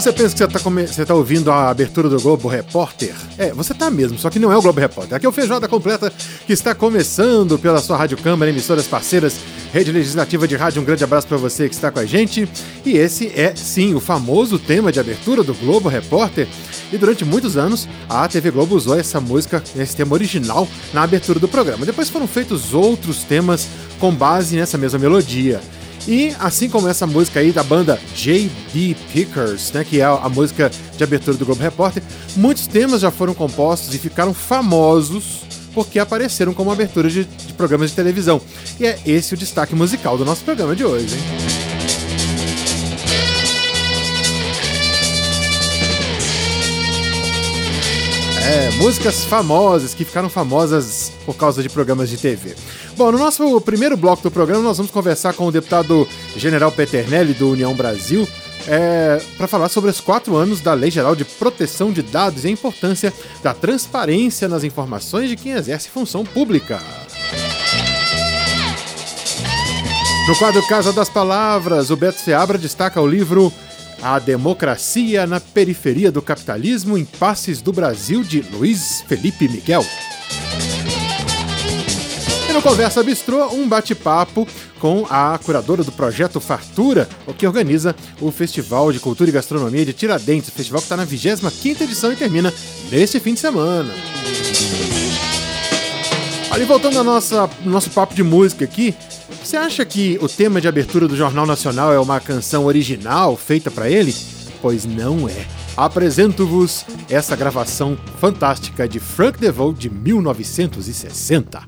Você pensa que você está come... tá ouvindo a abertura do Globo Repórter, é, você tá mesmo, só que não é o Globo Repórter. Aqui é o Feijoada Completa que está começando pela sua Rádio Câmara, emissoras parceiras, Rede Legislativa de Rádio. Um grande abraço para você que está com a gente. E esse é, sim, o famoso tema de abertura do Globo Repórter. E durante muitos anos, a TV Globo usou essa música, esse tema original, na abertura do programa. Depois foram feitos outros temas com base nessa mesma melodia. E assim como essa música aí da banda J.B. Pickers, né, que é a música de abertura do Globo Repórter, muitos temas já foram compostos e ficaram famosos porque apareceram como abertura de, de programas de televisão. E é esse o destaque musical do nosso programa de hoje, hein? Músicas famosas que ficaram famosas por causa de programas de TV. Bom, no nosso primeiro bloco do programa, nós vamos conversar com o deputado General Peternelli, do União Brasil, é, para falar sobre os quatro anos da Lei Geral de Proteção de Dados e a importância da transparência nas informações de quem exerce função pública. No quadro Casa das Palavras, o Beto Seabra destaca o livro a Democracia na Periferia do Capitalismo, Impasses do Brasil, de Luiz Felipe Miguel. E no Conversa Bistrô, um bate-papo com a curadora do projeto Fartura, o que organiza o Festival de Cultura e Gastronomia de Tiradentes, festival que está na 25 edição e termina neste fim de semana. Ali voltando ao nossa, nosso papo de música aqui, você acha que o tema de abertura do Jornal Nacional é uma canção original feita para ele? Pois não é. Apresento-vos essa gravação fantástica de Frank DeVoe de 1960.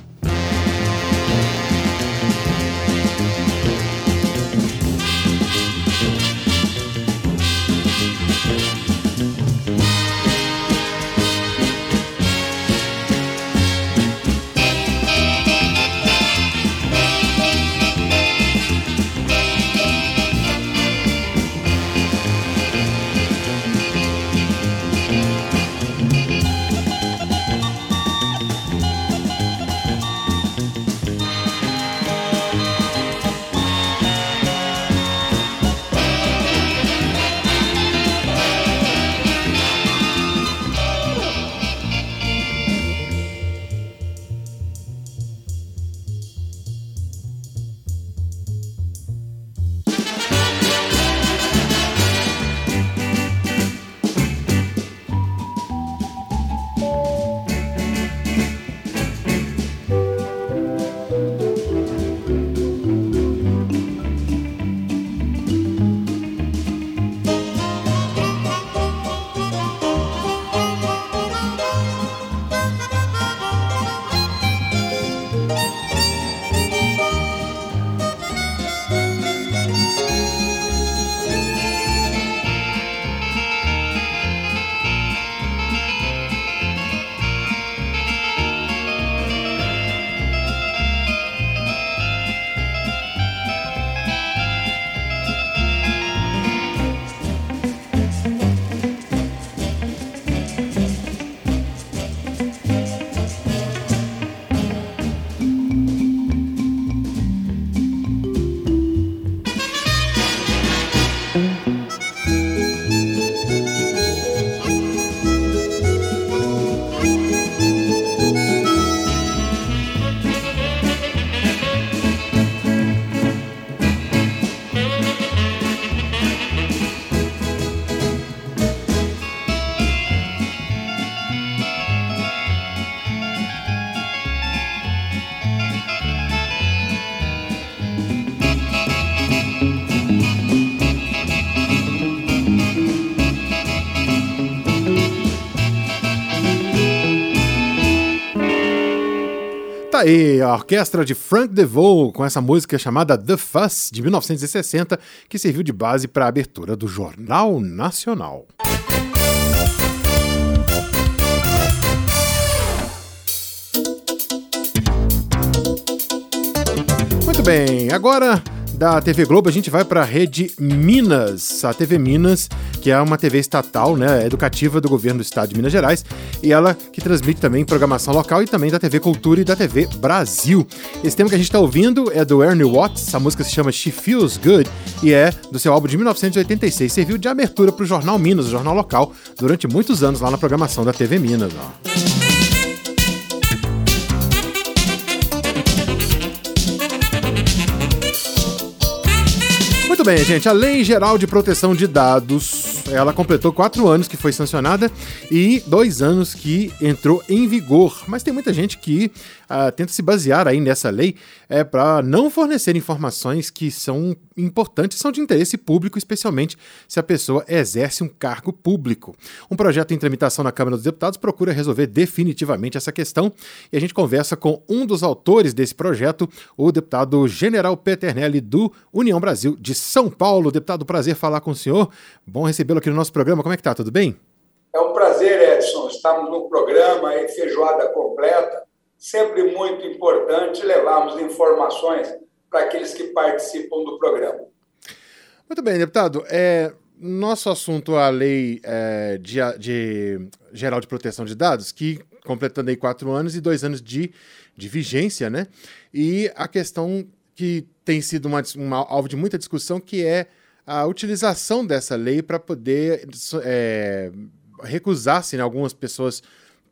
Aí, a orquestra de Frank DeVoe com essa música chamada The Fuss, de 1960, que serviu de base para a abertura do Jornal Nacional. Muito bem, agora da TV Globo, a gente vai para a rede Minas, a TV Minas, que é uma TV estatal, né, educativa do governo do estado de Minas Gerais, e ela que transmite também programação local e também da TV Cultura e da TV Brasil. Esse tema que a gente está ouvindo é do Ernie Watts, a música se chama She Feels Good e é do seu álbum de 1986. Serviu de abertura para o Jornal Minas, o jornal local, durante muitos anos lá na programação da TV Minas. Ó. Muito bem, gente. A Lei Geral de Proteção de Dados, ela completou quatro anos que foi sancionada e dois anos que entrou em vigor. Mas tem muita gente que uh, tenta se basear aí nessa lei é, para não fornecer informações que são importantes, são de interesse público, especialmente se a pessoa exerce um cargo público. Um projeto em tramitação na Câmara dos Deputados procura resolver definitivamente essa questão e a gente conversa com um dos autores desse projeto, o deputado General Peternelli do União Brasil de São Paulo. Deputado, prazer falar com o senhor. Bom recebê-lo aqui no nosso programa. Como é que tá? Tudo bem? É um prazer, Edson. Estamos no programa aí, feijoada completa. Sempre muito importante levarmos informações para aqueles que participam do programa. Muito bem, deputado. É, nosso assunto a lei é, de, de, geral de proteção de dados, que completando aí quatro anos e dois anos de, de vigência, né? E a questão que tem sido uma, uma, alvo de muita discussão, que é a utilização dessa lei para poder é, recusar-se, né, algumas pessoas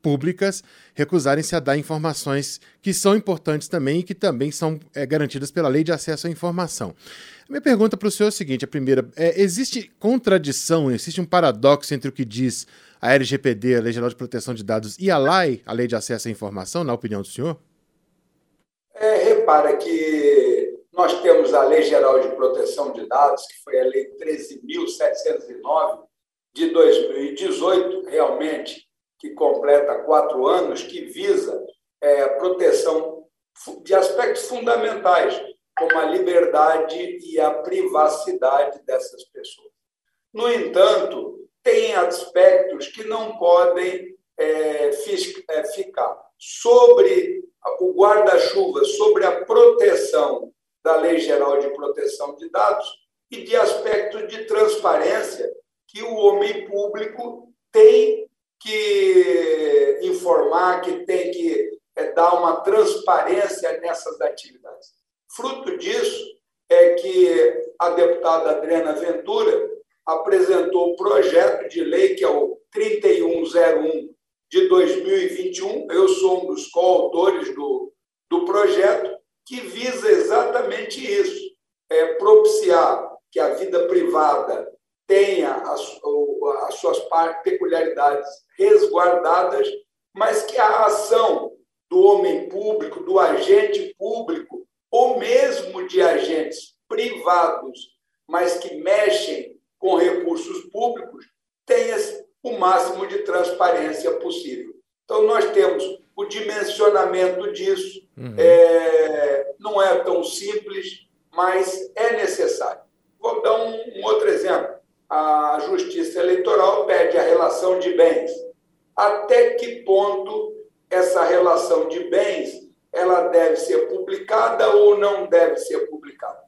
públicas recusarem-se a dar informações que são importantes também e que também são é, garantidas pela lei de acesso à informação. Minha pergunta para o senhor é a seguinte: a primeira, é, existe contradição, existe um paradoxo entre o que diz a LGPD, a Lei Geral de Proteção de Dados, e a LAI, a Lei de Acesso à Informação, na opinião do senhor? É, repara que nós temos a Lei Geral de Proteção de Dados, que foi a Lei 13.709 de 2018, realmente, que completa quatro anos, que visa é, proteção de aspectos fundamentais, como a liberdade e a privacidade dessas pessoas. No entanto, tem aspectos que não podem é, é ficar sobre o guarda-chuva, sobre a proteção da Lei Geral de Proteção de Dados e de aspectos de transparência que o homem público tem que informar, que tem que é, dar uma transparência nessas atividades. Fruto disso é que a deputada Adriana Ventura apresentou o projeto de lei, que é o 3101 de 2021. Eu sou um dos coautores do, do projeto, que visa exatamente isso: é propiciar que a vida privada tenha as, as suas peculiaridades resguardadas, mas que a ação do homem público, do agente público, ou mesmo de agentes privados, mas que mexem com recursos públicos, tenha o máximo de transparência possível. Então, nós temos o dimensionamento disso. Uhum. É, não é tão simples, mas é necessário. Vou dar um, um outro exemplo. A Justiça Eleitoral pede a relação de bens. Até que ponto essa relação de bens ela deve ser publicada ou não deve ser publicada?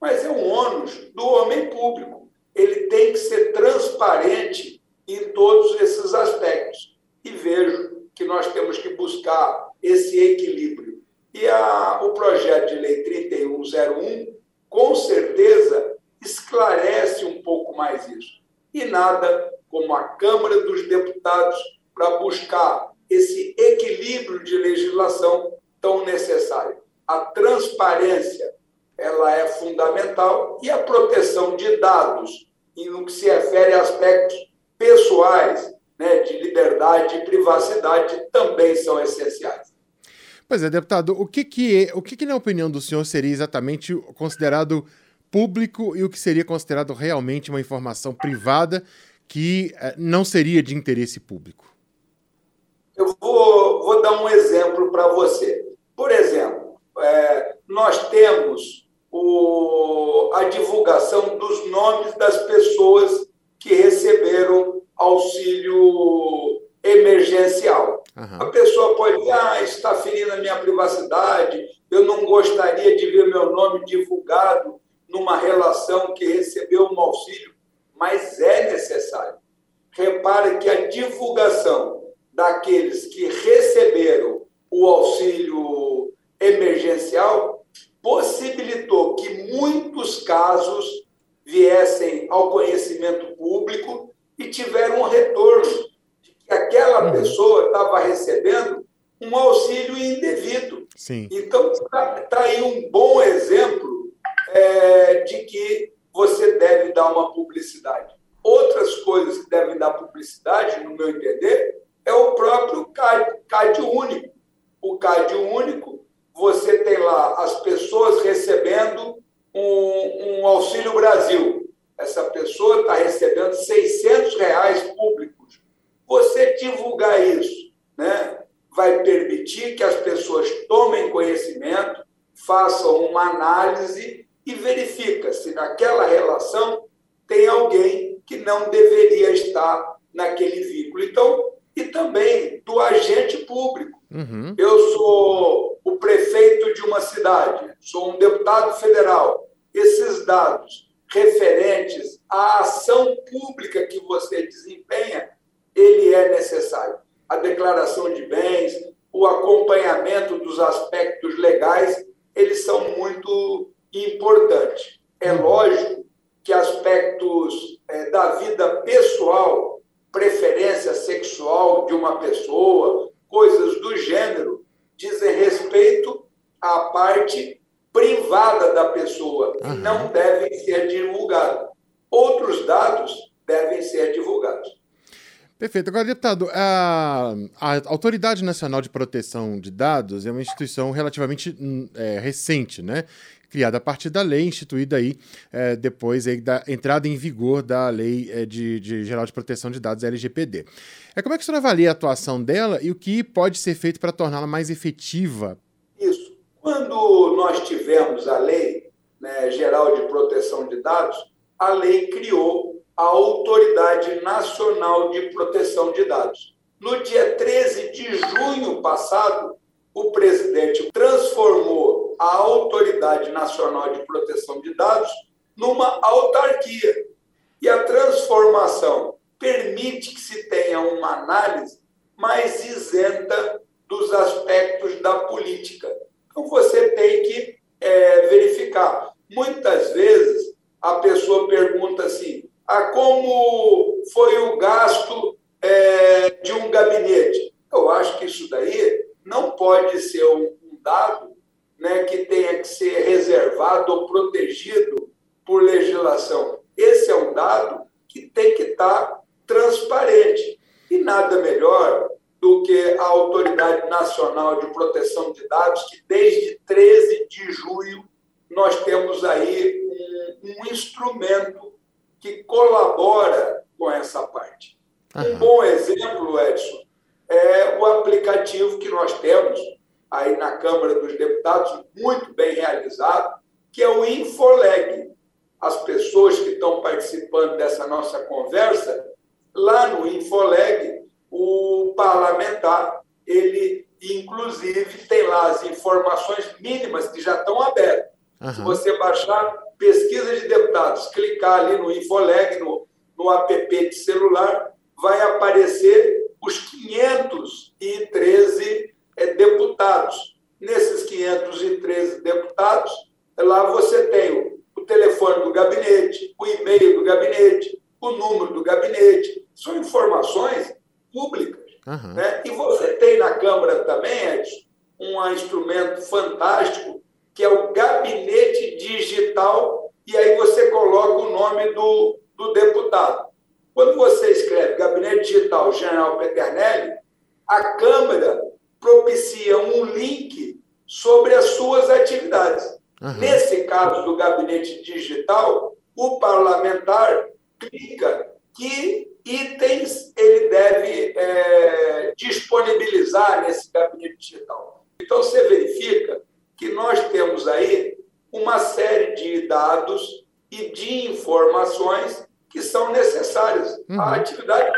Mas é um ônus do homem público. Ele tem que ser transparente em todos esses aspectos. E vejo que nós temos que buscar esse equilíbrio. E a, o projeto de lei 3101, com certeza, esclarece um pouco mais isso. E nada como a Câmara dos Deputados para buscar esse equilíbrio de legislação tão necessário. A transparência ela é fundamental e a proteção de dados, e no que se refere a aspectos pessoais, né, de liberdade e privacidade, também são essenciais. Pois é, deputado, o que que, o que que na opinião do senhor seria exatamente considerado público e o que seria considerado realmente uma informação privada que eh, não seria de interesse público? Eu vou, vou dar um exemplo para você. Por exemplo, é, nós temos o, a divulgação dos nomes das pessoas que receberam auxílio emergencial. Uhum. A pessoa pode dizer, ah, está ferindo a minha privacidade, eu não gostaria de ver meu nome divulgado numa relação que recebeu um auxílio, mas é necessário. Repare que a divulgação daqueles que receberam o auxílio emergencial possibilitou que muitos casos viessem ao conhecimento público e tiveram um retorno de que aquela uhum. pessoa estava recebendo um auxílio indevido. Sim. Então, está tá aí um bom exemplo é, de que você deve dar uma publicidade. Outras coisas que devem dar publicidade, no meu entender, é o próprio CAD, CAD único. O CAD único, você tem lá as pessoas recebendo um, um Auxílio Brasil. Essa pessoa está recebendo 600 reais públicos. Você divulgar isso, né, vai permitir que as pessoas tomem conhecimento, façam uma análise e verifica se naquela relação tem alguém que não deveria estar naquele vínculo. Então, e também do agente público. Uhum. Eu sou o prefeito de uma cidade, sou um deputado federal. Esses dados referentes à ação pública que você desempenha, ele é necessário. A declaração de bens, o acompanhamento dos aspectos legais, eles importantes. É lógico que aspectos é, da vida pessoal preferência sexual de uma pessoa, coisas do gênero, dizem respeito à parte privada da pessoa uhum. e não devem ser divulgados. Outros dados devem ser divulgados. Perfeito. Agora, deputado, a, a, Autoridade Nacional de Proteção de Dados é uma instituição relativamente hum, é, recente, né? Criada a partir da lei, instituída aí é, depois aí da entrada em vigor da Lei é, de, de, Geral de Proteção de Dados, LGPD. É, como é que o senhor avalia a atuação dela e o que pode ser feito para torná-la mais efetiva? Isso. Quando nós tivemos a Lei né, Geral de Proteção de Dados, a lei criou a Autoridade Nacional de Proteção de Dados. No dia 13 de junho passado, o presidente transformou a Autoridade Nacional de Proteção de Dados numa autarquia. E a transformação permite que se tenha uma análise mais isenta dos aspectos da política. Então, você tem que é, verificar. Muitas vezes, a pessoa pergunta assim: ah, como foi o gasto é, de um gabinete? Eu acho que isso daí não pode ser um, dado né, que tenha que ser reservado ou protegido por legislação. Esse é um dado que tem que estar transparente. E nada melhor do que a Autoridade Nacional de Proteção de Dados, que desde 13 de julho nós temos aí um, um instrumento que colabora com essa parte. Uhum. Um bom exemplo, Edson, é o aplicativo que nós temos aí na Câmara dos Deputados, muito bem realizado, que é o Infoleg. As pessoas que estão participando dessa nossa conversa, lá no Infoleg, o parlamentar, ele inclusive tem lá as informações mínimas que já estão abertas. Uhum. Se você baixar pesquisa de deputados, clicar ali no Infoleg, no, no app de celular, vai aparecer os 513 é, deputados. Nesses 513 deputados, lá você tem o, o telefone do gabinete, o e-mail do gabinete, o número do gabinete. São informações públicas. Uhum. Né? E você tem na Câmara também, Edson, um instrumento fantástico, que é o gabinete digital, e aí você coloca o nome do, do deputado. Quando você escreve Gabinete Digital General Peternelli, a Câmara propicia um link sobre as suas atividades. Uhum. Nesse caso do gabinete digital, o parlamentar clica que itens ele deve é, disponibilizar nesse gabinete digital. Então, você verifica que nós temos aí uma série de dados e de informações que são necessárias. Uhum. A atividade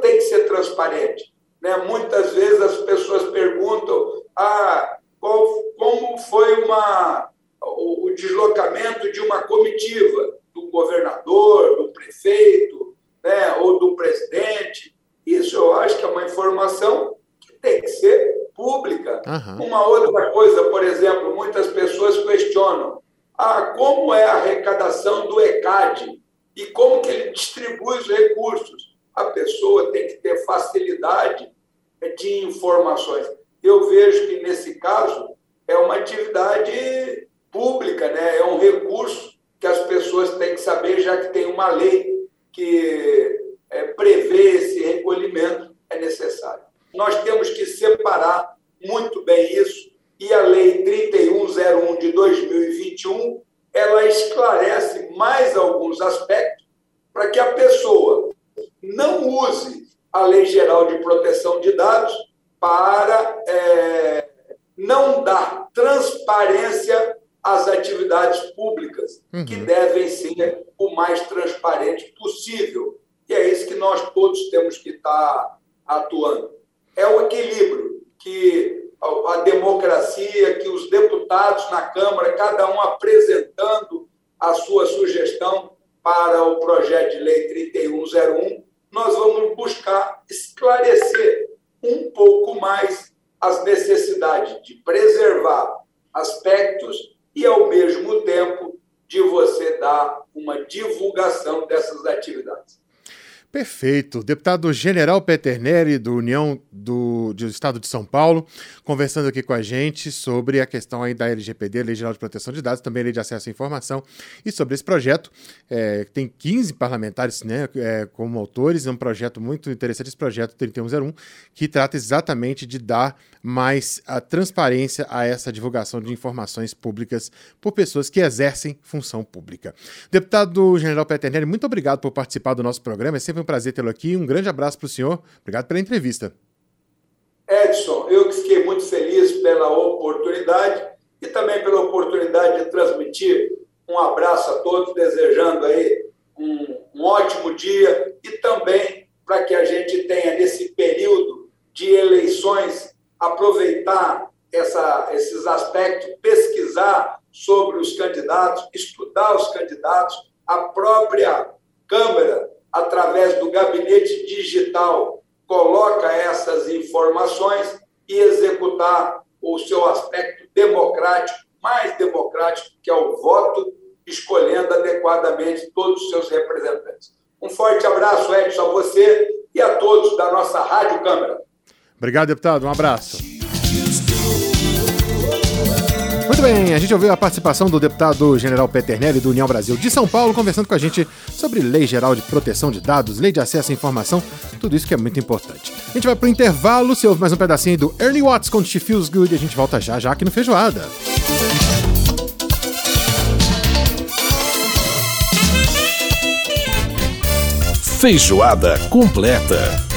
tem que ser transparente. Né? Muitas vezes as pessoas perguntam ah, qual, como foi uma, o, o deslocamento de uma comitiva do governador, do prefeito, né, ou do presidente. Isso eu acho que é uma informação que tem que ser pública. Uhum. Uma outra coisa, por exemplo, muitas pessoas questionam ah, como é a arrecadação do ECAD e como que ele distribui os recursos. A pessoa tem que ter facilidade de informações. Eu vejo que, nesse caso, é uma atividade pública, né? é um recurso que as pessoas têm que saber, já que tem uma lei que é, prevê esse recolhimento, é necessário. Nós temos que separar muito bem isso, e a Lei 3101 de 2021 ela esclarece mais alguns aspectos para que a pessoa não use a Lei Geral de Proteção de Dados para é, não dar transparência às atividades públicas, uhum. que devem ser o mais transparente possível. E é isso que nós todos temos que estar atuando. É o equilíbrio que a democracia, que os deputados na Câmara, cada um apresentando a sua sugestão para o projeto de lei 3101, nós vamos buscar esclarecer um pouco mais as necessidades de preservar aspectos e, ao mesmo tempo, de você dar uma divulgação dessas atividades. Perfeito. Deputado General Peter Neri, do União do, do, Estado de São Paulo, conversando aqui com a gente sobre a questão aí da LGPD, Lei Geral de Proteção de Dados, também Lei de Acesso à Informação, e sobre esse projeto. É, tem 15 parlamentares né, é, como autores, é um projeto muito interessante, esse projeto 3101, que trata exatamente de dar mais a transparência a essa divulgação de informações públicas por pessoas que exercem função pública. Deputado General Peter Neri, muito obrigado por participar do nosso programa. É sempre um prazer tê-lo aqui. Um grande abraço para o senhor. Obrigado pela entrevista. Edson, eu que fiquei muito feliz pela oportunidade e também pela oportunidade de transmitir um abraço a todos, desejando aí um, um ótimo dia e também para que a gente tenha nesse período de eleições aproveitar essa, esses aspectos, pesquisar sobre os candidatos, estudar os candidatos, a própria Câmara através do gabinete digital, coloca essas informações e executar o seu aspecto democrático, mais democrático, que é o voto, escolhendo adequadamente todos os seus representantes. Um forte abraço, Edson, a você e a todos da nossa Rádio Câmara. Obrigado, deputado. Um abraço. Muito bem, a gente ouviu a participação do deputado general Peternelli do União Brasil de São Paulo, conversando com a gente sobre Lei Geral de Proteção de Dados, Lei de Acesso à Informação, tudo isso que é muito importante. A gente vai pro intervalo, se ouve mais um pedacinho do Ernie Watts com She Feels Good e a gente volta já já aqui no Feijoada. Feijoada completa.